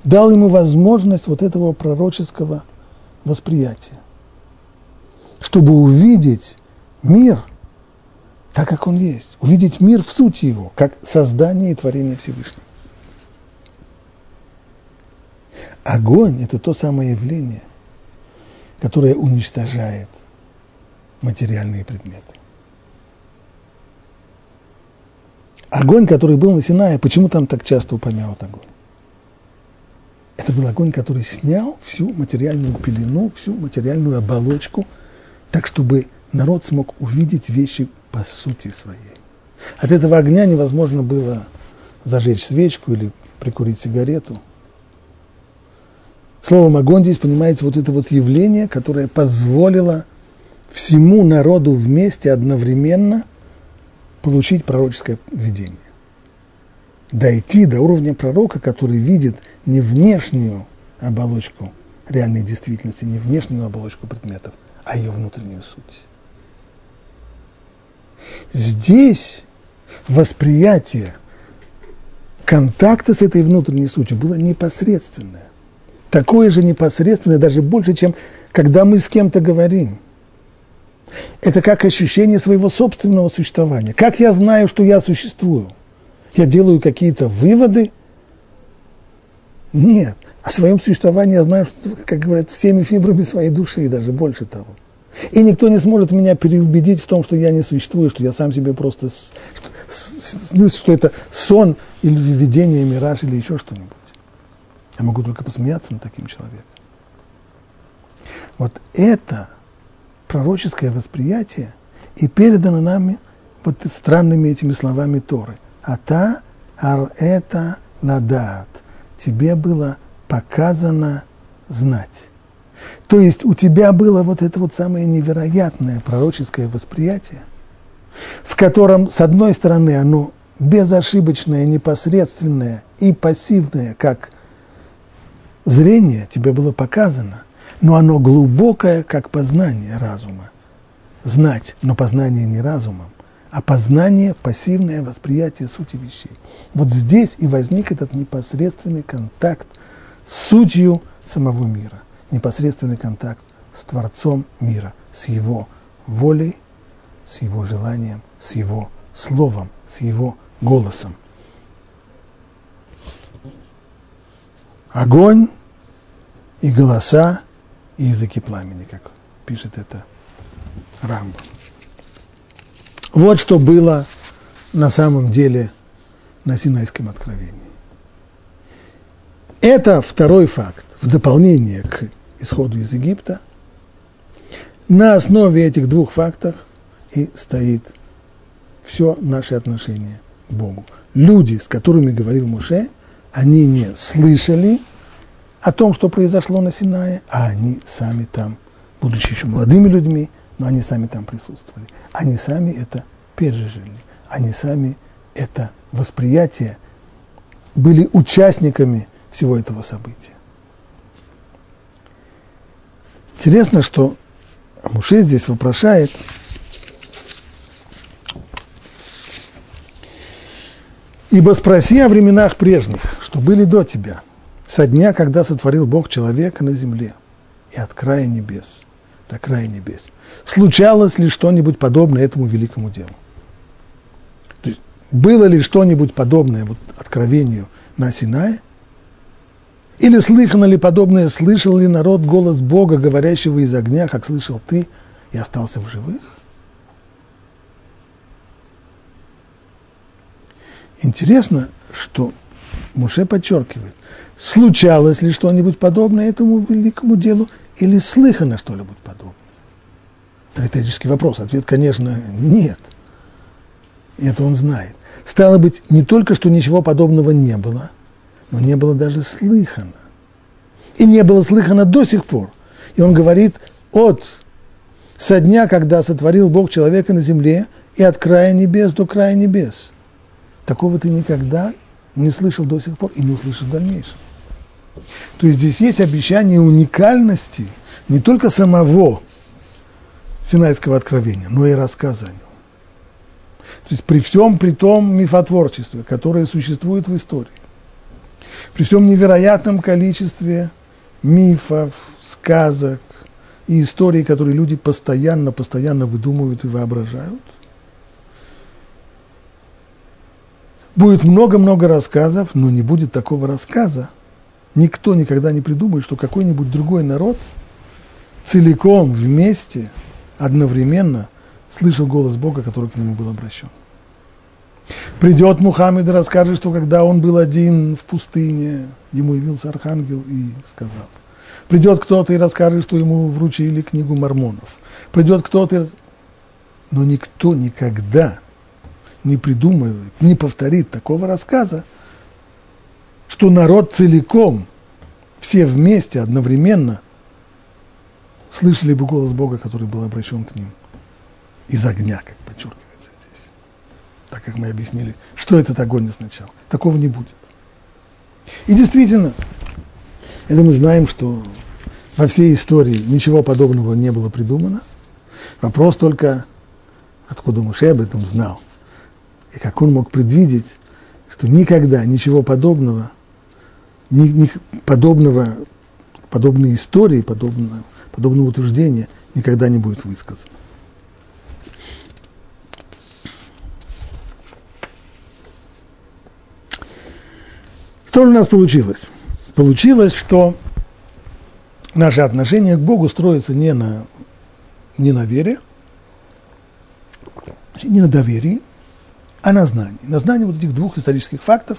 Дал ему возможность вот этого пророческого восприятия, чтобы увидеть мир так, как он есть, увидеть мир в сути его, как создание и творение Всевышнего. Огонь – это то самое явление, которое уничтожает материальные предметы. Огонь, который был на Синае, почему там так часто упомянут огонь? Это был огонь, который снял всю материальную пелену, всю материальную оболочку, так, чтобы народ смог увидеть вещи по сути своей. От этого огня невозможно было зажечь свечку или прикурить сигарету. Словом огонь здесь понимаете вот это вот явление, которое позволило всему народу вместе одновременно получить пророческое видение. Дойти до уровня пророка, который видит не внешнюю оболочку реальной действительности, не внешнюю оболочку предметов, а ее внутреннюю суть. Здесь восприятие контакта с этой внутренней сутью было непосредственное. Такое же непосредственное, даже больше, чем когда мы с кем-то говорим. Это как ощущение своего собственного существования. Как я знаю, что я существую? Я делаю какие-то выводы? Нет. О своем существовании я знаю, что, как говорят, всеми фибрами своей души, и даже больше того. И никто не сможет меня переубедить в том, что я не существую, что я сам себе просто, что, ну, что это сон или видение, мираж или еще что-нибудь. Я могу только посмеяться над таким человеком. Вот это пророческое восприятие и передано нами вот странными этими словами Торы. Ата ар это надат. Тебе было показано знать. То есть у тебя было вот это вот самое невероятное пророческое восприятие, в котором, с одной стороны, оно безошибочное, непосредственное и пассивное, как зрение тебе было показано, но оно глубокое, как познание разума. Знать, но познание не разумом, а познание, пассивное восприятие сути вещей. Вот здесь и возник этот непосредственный контакт с сутью самого мира непосредственный контакт с Творцом мира, с Его волей, с Его желанием, с Его словом, с Его голосом. Огонь и голоса и языки пламени, как пишет это Рамбо. Вот что было на самом деле на Синайском откровении. Это второй факт, в дополнение к исходу из Египта. На основе этих двух фактов и стоит все наше отношение к Богу. Люди, с которыми говорил Муше, они не слышали о том, что произошло на Синае, а они сами там, будучи еще молодыми людьми, но они сами там присутствовали. Они сами это пережили. Они сами это восприятие были участниками всего этого события. Интересно, что Муше здесь вопрошает, «Ибо спроси о временах прежних, что были до тебя, со дня, когда сотворил Бог человека на земле, и от края небес до края небес. Случалось ли что-нибудь подобное этому великому делу? То есть, было ли что-нибудь подобное вот, откровению на Синае? Или слыхано ли подобное, слышал ли народ голос Бога, говорящего из огня, как слышал ты, и остался в живых? Интересно, что Муше подчеркивает, случалось ли что-нибудь подобное этому великому делу, или слыхано что-нибудь подобное? Риторический вопрос. Ответ, конечно, нет. Это он знает. Стало быть, не только что ничего подобного не было – но не было даже слыхано. И не было слыхано до сих пор. И он говорит, от со дня, когда сотворил Бог человека на земле, и от края небес до края небес. Такого ты никогда не слышал до сих пор и не услышишь в дальнейшем. То есть здесь есть обещание уникальности не только самого Синайского откровения, но и рассказа о нем. То есть при всем при том мифотворчестве, которое существует в истории, при всем невероятном количестве мифов, сказок и историй, которые люди постоянно, постоянно выдумывают и воображают. Будет много-много рассказов, но не будет такого рассказа. Никто никогда не придумает, что какой-нибудь другой народ целиком, вместе, одновременно слышал голос Бога, который к нему был обращен. Придет Мухаммед и расскажет, что когда он был один в пустыне, ему явился архангел и сказал. Придет кто-то и расскажет, что ему вручили книгу мормонов. Придет кто-то, но никто никогда не придумывает, не повторит такого рассказа, что народ целиком, все вместе, одновременно слышали бы голос Бога, который был обращен к ним из огня, как подчеркивается так как мы объяснили, что этот огонь означал. Такого не будет. И действительно, это мы знаем, что во всей истории ничего подобного не было придумано. Вопрос только, откуда Муше об этом знал, и как он мог предвидеть, что никогда ничего подобного, ни, ни, подобного подобной истории, подобного, подобного утверждения никогда не будет высказано. Что же у нас получилось? Получилось, что наше отношение к Богу строится не на, не на вере, не на доверии, а на знании. На знании вот этих двух исторических фактов.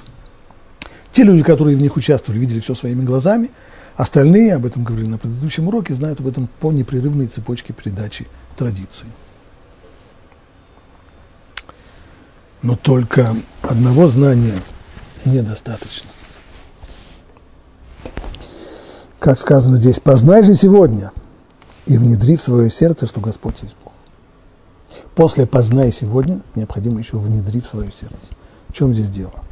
Те люди, которые в них участвовали, видели все своими глазами, остальные, об этом говорили на предыдущем уроке, знают об этом по непрерывной цепочке передачи традиции. Но только одного знания недостаточно как сказано здесь, познай же сегодня и внедри в свое сердце, что Господь есть Бог. После познай сегодня необходимо еще внедри в свое сердце. В чем здесь дело?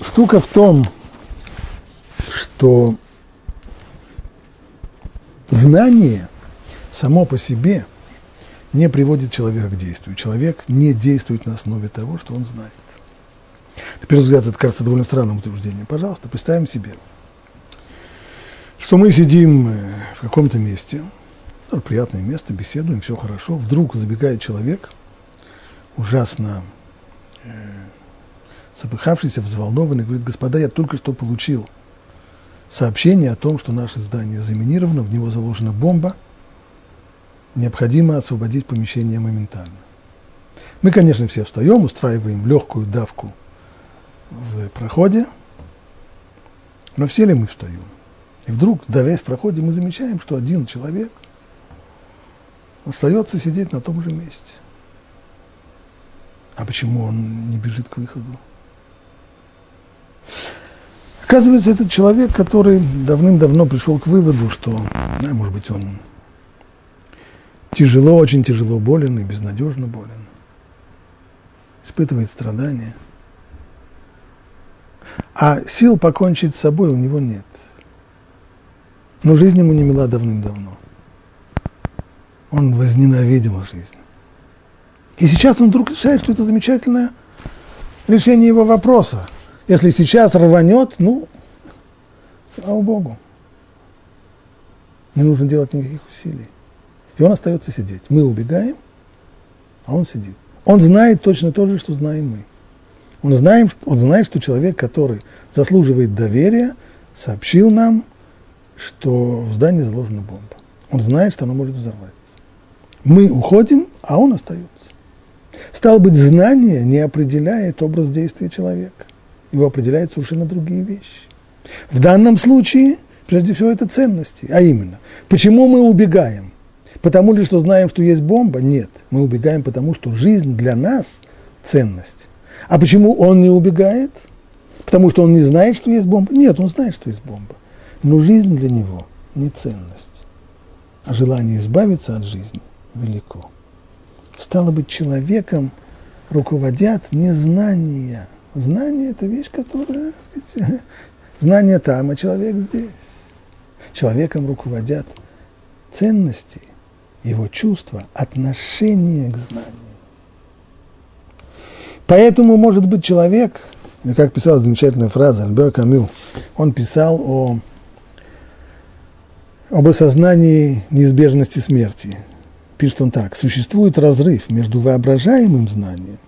Штука в том, что знание само по себе не приводит человека к действию. Человек не действует на основе того, что он знает. На первый взгляд это кажется довольно странным утверждением. Пожалуйста, представим себе, что мы сидим э, в каком-то месте, ну, приятное место, беседуем, все хорошо. Вдруг забегает человек, ужасно запыхавшийся, взволнованный, говорит, господа, я только что получил сообщение о том, что наше здание заминировано, в него заложена бомба, необходимо освободить помещение моментально. Мы, конечно, все встаем, устраиваем легкую давку в проходе, но все ли мы встаем? И вдруг, давясь в проходе, мы замечаем, что один человек остается сидеть на том же месте. А почему он не бежит к выходу? Оказывается, этот человек, который давным-давно пришел к выводу, что, да, может быть, он тяжело, очень тяжело болен и безнадежно болен, испытывает страдания – а сил покончить с собой у него нет. Но жизнь ему не мила давным-давно. Он возненавидел жизнь. И сейчас он вдруг решает, что это замечательное решение его вопроса. Если сейчас рванет, ну, слава Богу. Не нужно делать никаких усилий. И он остается сидеть. Мы убегаем, а он сидит. Он знает точно то же, что знаем мы. Он знает, он знает, что человек, который заслуживает доверия, сообщил нам, что в здании заложена бомба. Он знает, что она может взорваться. Мы уходим, а он остается. Стало быть, знание не определяет образ действия человека. Его определяют совершенно другие вещи. В данном случае, прежде всего, это ценности. А именно, почему мы убегаем? Потому ли, что знаем, что есть бомба? Нет. Мы убегаем, потому что жизнь для нас – ценность. А почему он не убегает? Потому что он не знает, что есть бомба? Нет, он знает, что есть бомба. Но жизнь для него не ценность, а желание избавиться от жизни велико. Стало быть, человеком руководят не знания. Знание – это вещь, которая, *laughs* знание там, а человек здесь. Человеком руководят ценности, его чувства, отношение к знанию. Поэтому, может быть, человек, как писал замечательная фраза Альбер Камю, он писал о, об осознании неизбежности смерти. Пишет он так. Существует разрыв между воображаемым знанием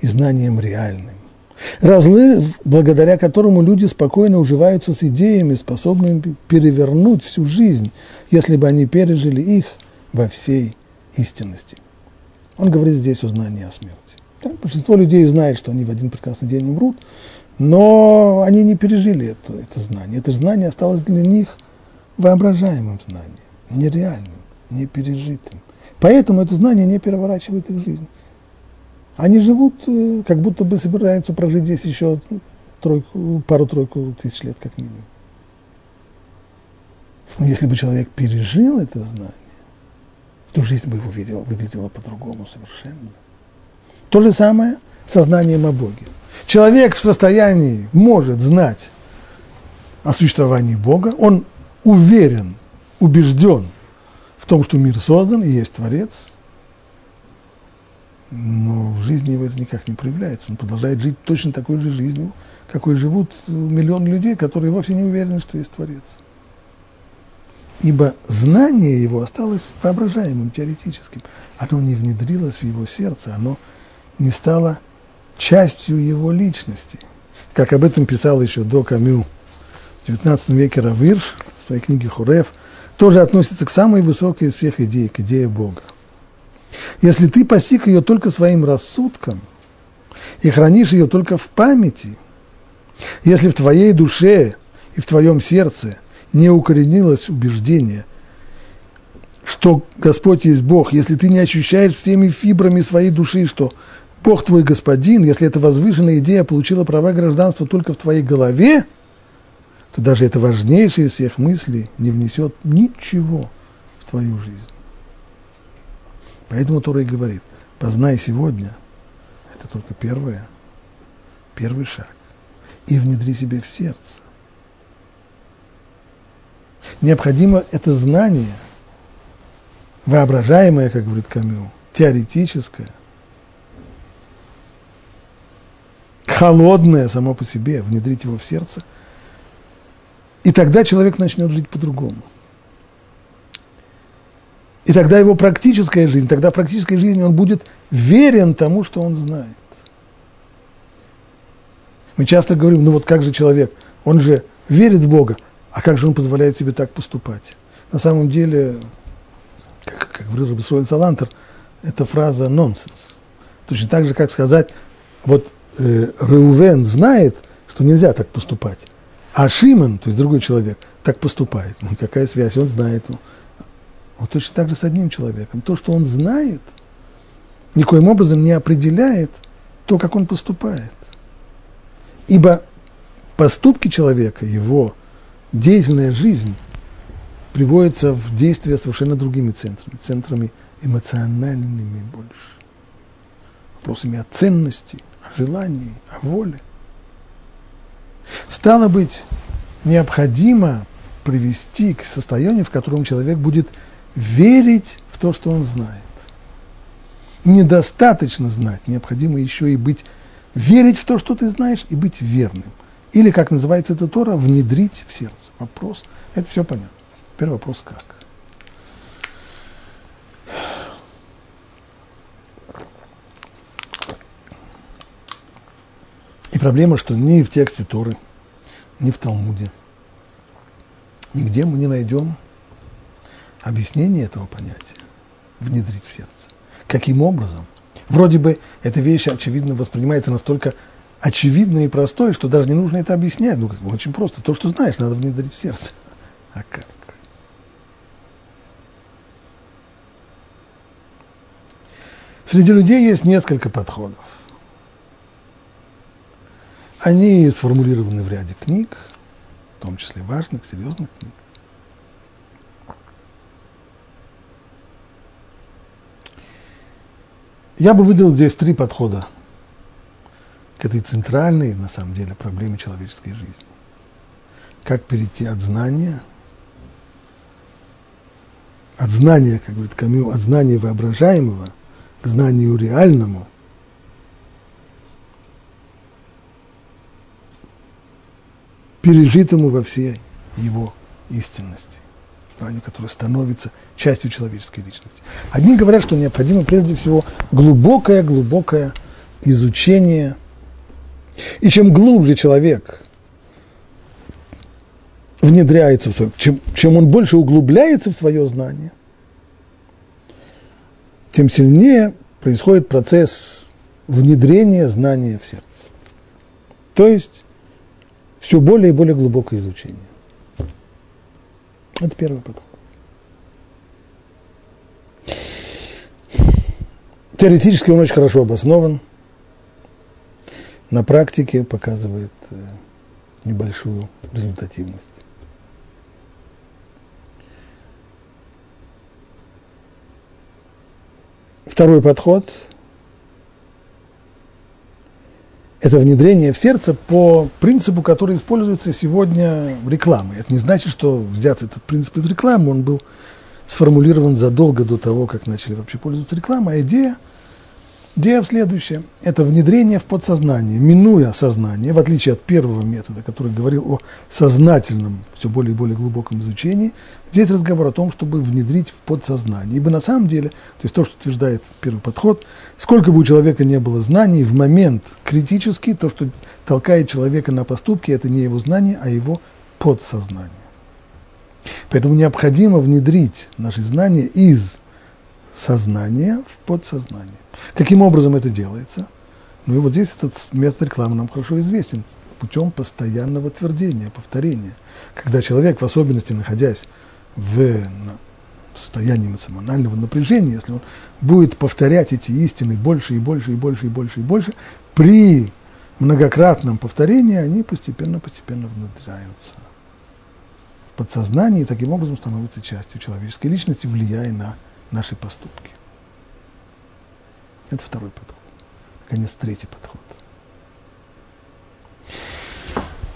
и знанием реальным. Разлыв, благодаря которому люди спокойно уживаются с идеями, способными перевернуть всю жизнь, если бы они пережили их во всей истинности. Он говорит здесь о знании о смерти. Да, большинство людей знает, что они в один прекрасный день умрут, но они не пережили это, это знание. Это знание осталось для них воображаемым знанием, нереальным, непережитым. Поэтому это знание не переворачивает их жизнь. Они живут, э, как будто бы собираются прожить здесь еще пару-тройку тысяч лет, как минимум. Но если бы человек пережил это знание, то жизнь бы его видела, выглядела по-другому совершенно. То же самое со знанием о Боге. Человек в состоянии может знать о существовании Бога, он уверен, убежден в том, что мир создан и есть Творец, но в жизни его это никак не проявляется. Он продолжает жить точно такой же жизнью, какой живут миллион людей, которые вовсе не уверены, что есть Творец. Ибо знание его осталось воображаемым, теоретическим. Оно не внедрилось в его сердце, оно не стало частью его личности. Как об этом писал еще до Камю в XIX веке Равирш в своей книге Хурев, тоже относится к самой высокой из всех идей, к идее Бога. Если ты постиг ее только своим рассудком и хранишь ее только в памяти, если в твоей душе и в твоем сердце не укоренилось убеждение, что Господь есть Бог, если ты не ощущаешь всеми фибрами своей души, что Бог твой господин, если эта возвышенная идея получила права гражданства только в твоей голове, то даже это важнейшее из всех мыслей не внесет ничего в твою жизнь. Поэтому Тора и говорит, познай сегодня, это только первое, первый шаг, и внедри себе в сердце. Необходимо это знание, воображаемое, как говорит Камю, теоретическое, холодное само по себе, внедрить его в сердце, и тогда человек начнет жить по-другому. И тогда его практическая жизнь, тогда в практической жизни он будет верен тому, что он знает. Мы часто говорим, ну вот как же человек, он же верит в Бога, а как же он позволяет себе так поступать? На самом деле, как, как говорил Рабисуэль Салантер, эта фраза нонсенс. Точно так же, как сказать, вот э, Реувен знает, что нельзя так поступать, а Шимон, то есть другой человек, так поступает. Ну, какая связь? Он знает. Вот точно так же с одним человеком. То, что он знает, никоим образом не определяет то, как он поступает. Ибо поступки человека, его деятельная жизнь приводится в действие совершенно другими центрами, центрами эмоциональными больше, вопросами о ценности, о желании, о воле. Стало быть, необходимо привести к состоянию, в котором человек будет верить в то, что он знает. Недостаточно знать, необходимо еще и быть, верить в то, что ты знаешь, и быть верным. Или, как называется это Тора, внедрить в сердце. Вопрос, это все понятно. Теперь вопрос как. И проблема, что ни в тексте Торы, ни в Талмуде, нигде мы не найдем объяснение этого понятия, внедрить в сердце. Каким образом? Вроде бы эта вещь, очевидно, воспринимается настолько очевидной и простой, что даже не нужно это объяснять. Ну, как бы очень просто. То, что знаешь, надо внедрить в сердце. *laughs* А как? Среди людей есть несколько подходов. Они сформулированы в ряде книг, в том числе важных, серьезных книг. Я бы выделил здесь три подхода к этой центральной, на самом деле, проблеме человеческой жизни. Как перейти от знания, от знания, как говорит Камил, от знания воображаемого к знанию реальному, пережитому во всей его истинности, знанию, которое становится частью человеческой личности. Одни говорят, что необходимо прежде всего глубокое-глубокое изучение. И чем глубже человек внедряется в свое, чем, чем он больше углубляется в свое знание, тем сильнее происходит процесс внедрения знания в сердце. То есть все более и более глубокое изучение. Это первый подход. Теоретически он очень хорошо обоснован. На практике показывает э, небольшую результативность. Второй подход – это внедрение в сердце по принципу, который используется сегодня в рекламе. Это не значит, что взят этот принцип из рекламы, он был сформулирован задолго до того, как начали вообще пользоваться рекламой, а идея – Идея в следующем. Это внедрение в подсознание, минуя сознание, в отличие от первого метода, который говорил о сознательном, все более и более глубоком изучении. Здесь разговор о том, чтобы внедрить в подсознание. Ибо на самом деле, то есть то, что утверждает первый подход, сколько бы у человека не было знаний, в момент критический, то, что толкает человека на поступки, это не его знание, а его подсознание. Поэтому необходимо внедрить наши знания из сознания в подсознание. Каким образом это делается? Ну и вот здесь этот метод рекламы нам хорошо известен путем постоянного твердения, повторения. Когда человек, в особенности находясь в состоянии эмоционального напряжения, если он будет повторять эти истины больше и больше и больше и больше и больше, при многократном повторении они постепенно-постепенно внедряются подсознание и таким образом становятся частью человеческой личности, влияя на наши поступки. Это второй подход. Наконец, третий подход.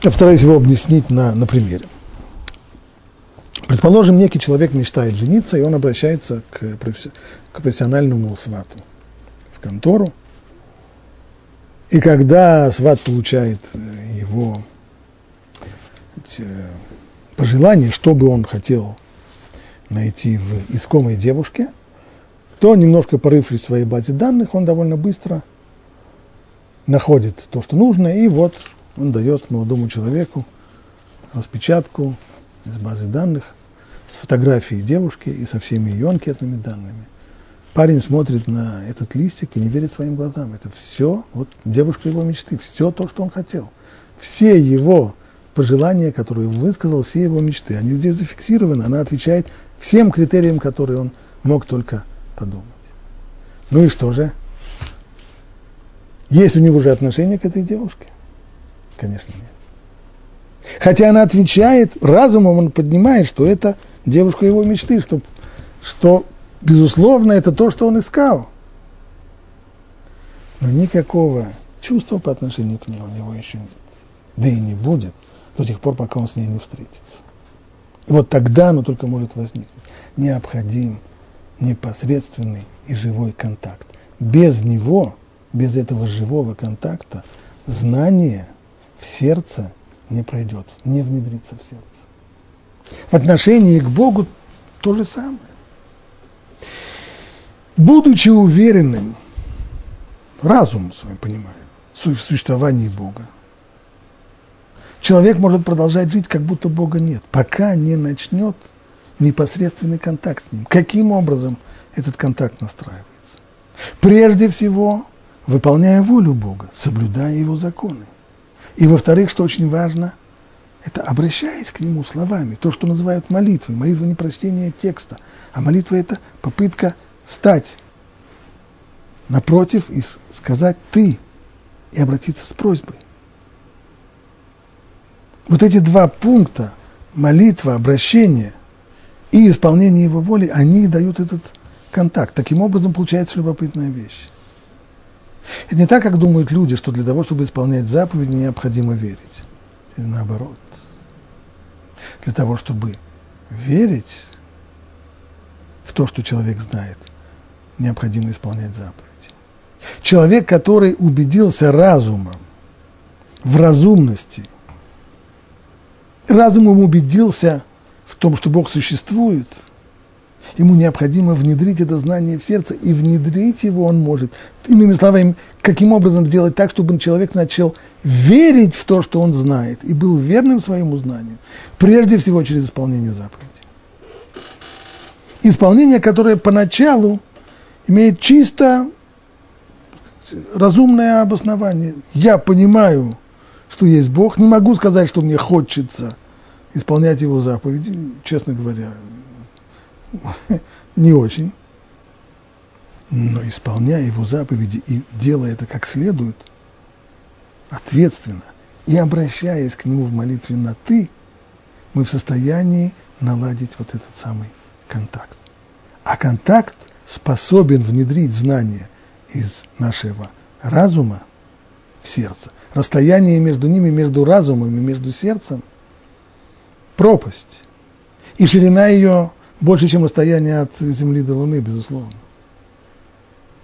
Я постараюсь его объяснить на, на примере. Предположим, некий человек мечтает жениться, и он обращается к, к профессиональному свату в контору. И когда сват получает э, его э, пожелание, что бы он хотел найти в искомой девушке – то, немножко порывшись в своей базе данных, он довольно быстро находит то, что нужно, и вот он дает молодому человеку распечатку из базы данных с фотографией девушки и со всеми ее анкетными данными. Парень смотрит на этот листик и не верит своим глазам. Это все, вот девушка его мечты, все то, что он хотел. Все его пожелания, которые он высказал, все его мечты, они здесь зафиксированы, она отвечает всем критериям, которые он мог только подумать. Ну и что же? Есть у него же отношение к этой девушке? Конечно, нет. Хотя она отвечает, разумом он поднимает, что это девушка его мечты, что, что безусловно, это то, что он искал. Но никакого чувства по отношению к ней у него еще нет. Да и не будет до тех пор, пока он с ней не встретится. И вот тогда оно только может возникнуть. Необходим непосредственный и живой контакт. Без него, без этого живого контакта, знание в сердце не пройдет, не внедрится в сердце. В отношении к Богу то же самое. Будучи уверенным, разум своим понимаю, в существовании Бога, человек может продолжать жить, как будто Бога нет, пока не начнет – непосредственный контакт с ним. Каким образом этот контакт настраивается? Прежде всего, выполняя волю Бога, соблюдая Его законы. И во-вторых, что очень важно, это обращаясь к Нему словами, то, что называют молитвой. Молитва не прочтение текста, а молитва – это попытка стать напротив и сказать «ты» и обратиться с просьбой. Вот эти два пункта – молитва, обращение – и исполнение его воли, они дают этот контакт. Таким образом, получается любопытная вещь. Это не так, как думают люди, что для того, чтобы исполнять заповеди, необходимо верить. Или наоборот. Для того, чтобы верить в то, что человек знает, необходимо исполнять заповеди. Человек, который убедился разумом в разумности разумом убедился в том, что Бог существует, ему необходимо внедрить это знание в сердце, и внедрить его он может. Иными словами, каким образом сделать так, чтобы человек начал верить в то, что он знает, и был верным своему знанию, прежде всего через исполнение заповедей. Исполнение, которое поначалу имеет чисто разумное обоснование. Я понимаю, что есть Бог, не могу сказать, что мне хочется исполнять Его заповеди, честно говоря, *laughs* не очень. Но исполняя Его заповеди и делая это как следует, ответственно, и обращаясь к Нему в молитве на «ты», мы в состоянии наладить вот этот самый контакт. А контакт способен внедрить знания из нашего разума в сердце. Расстояние между ними, между разумом и между сердцем – пропасть. И ширина ее больше, чем расстояние от Земли до Луны, безусловно.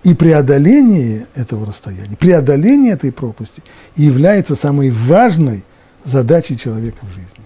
И преодоление этого расстояния, преодоление этой пропасти является самой важной задачей человека в жизни.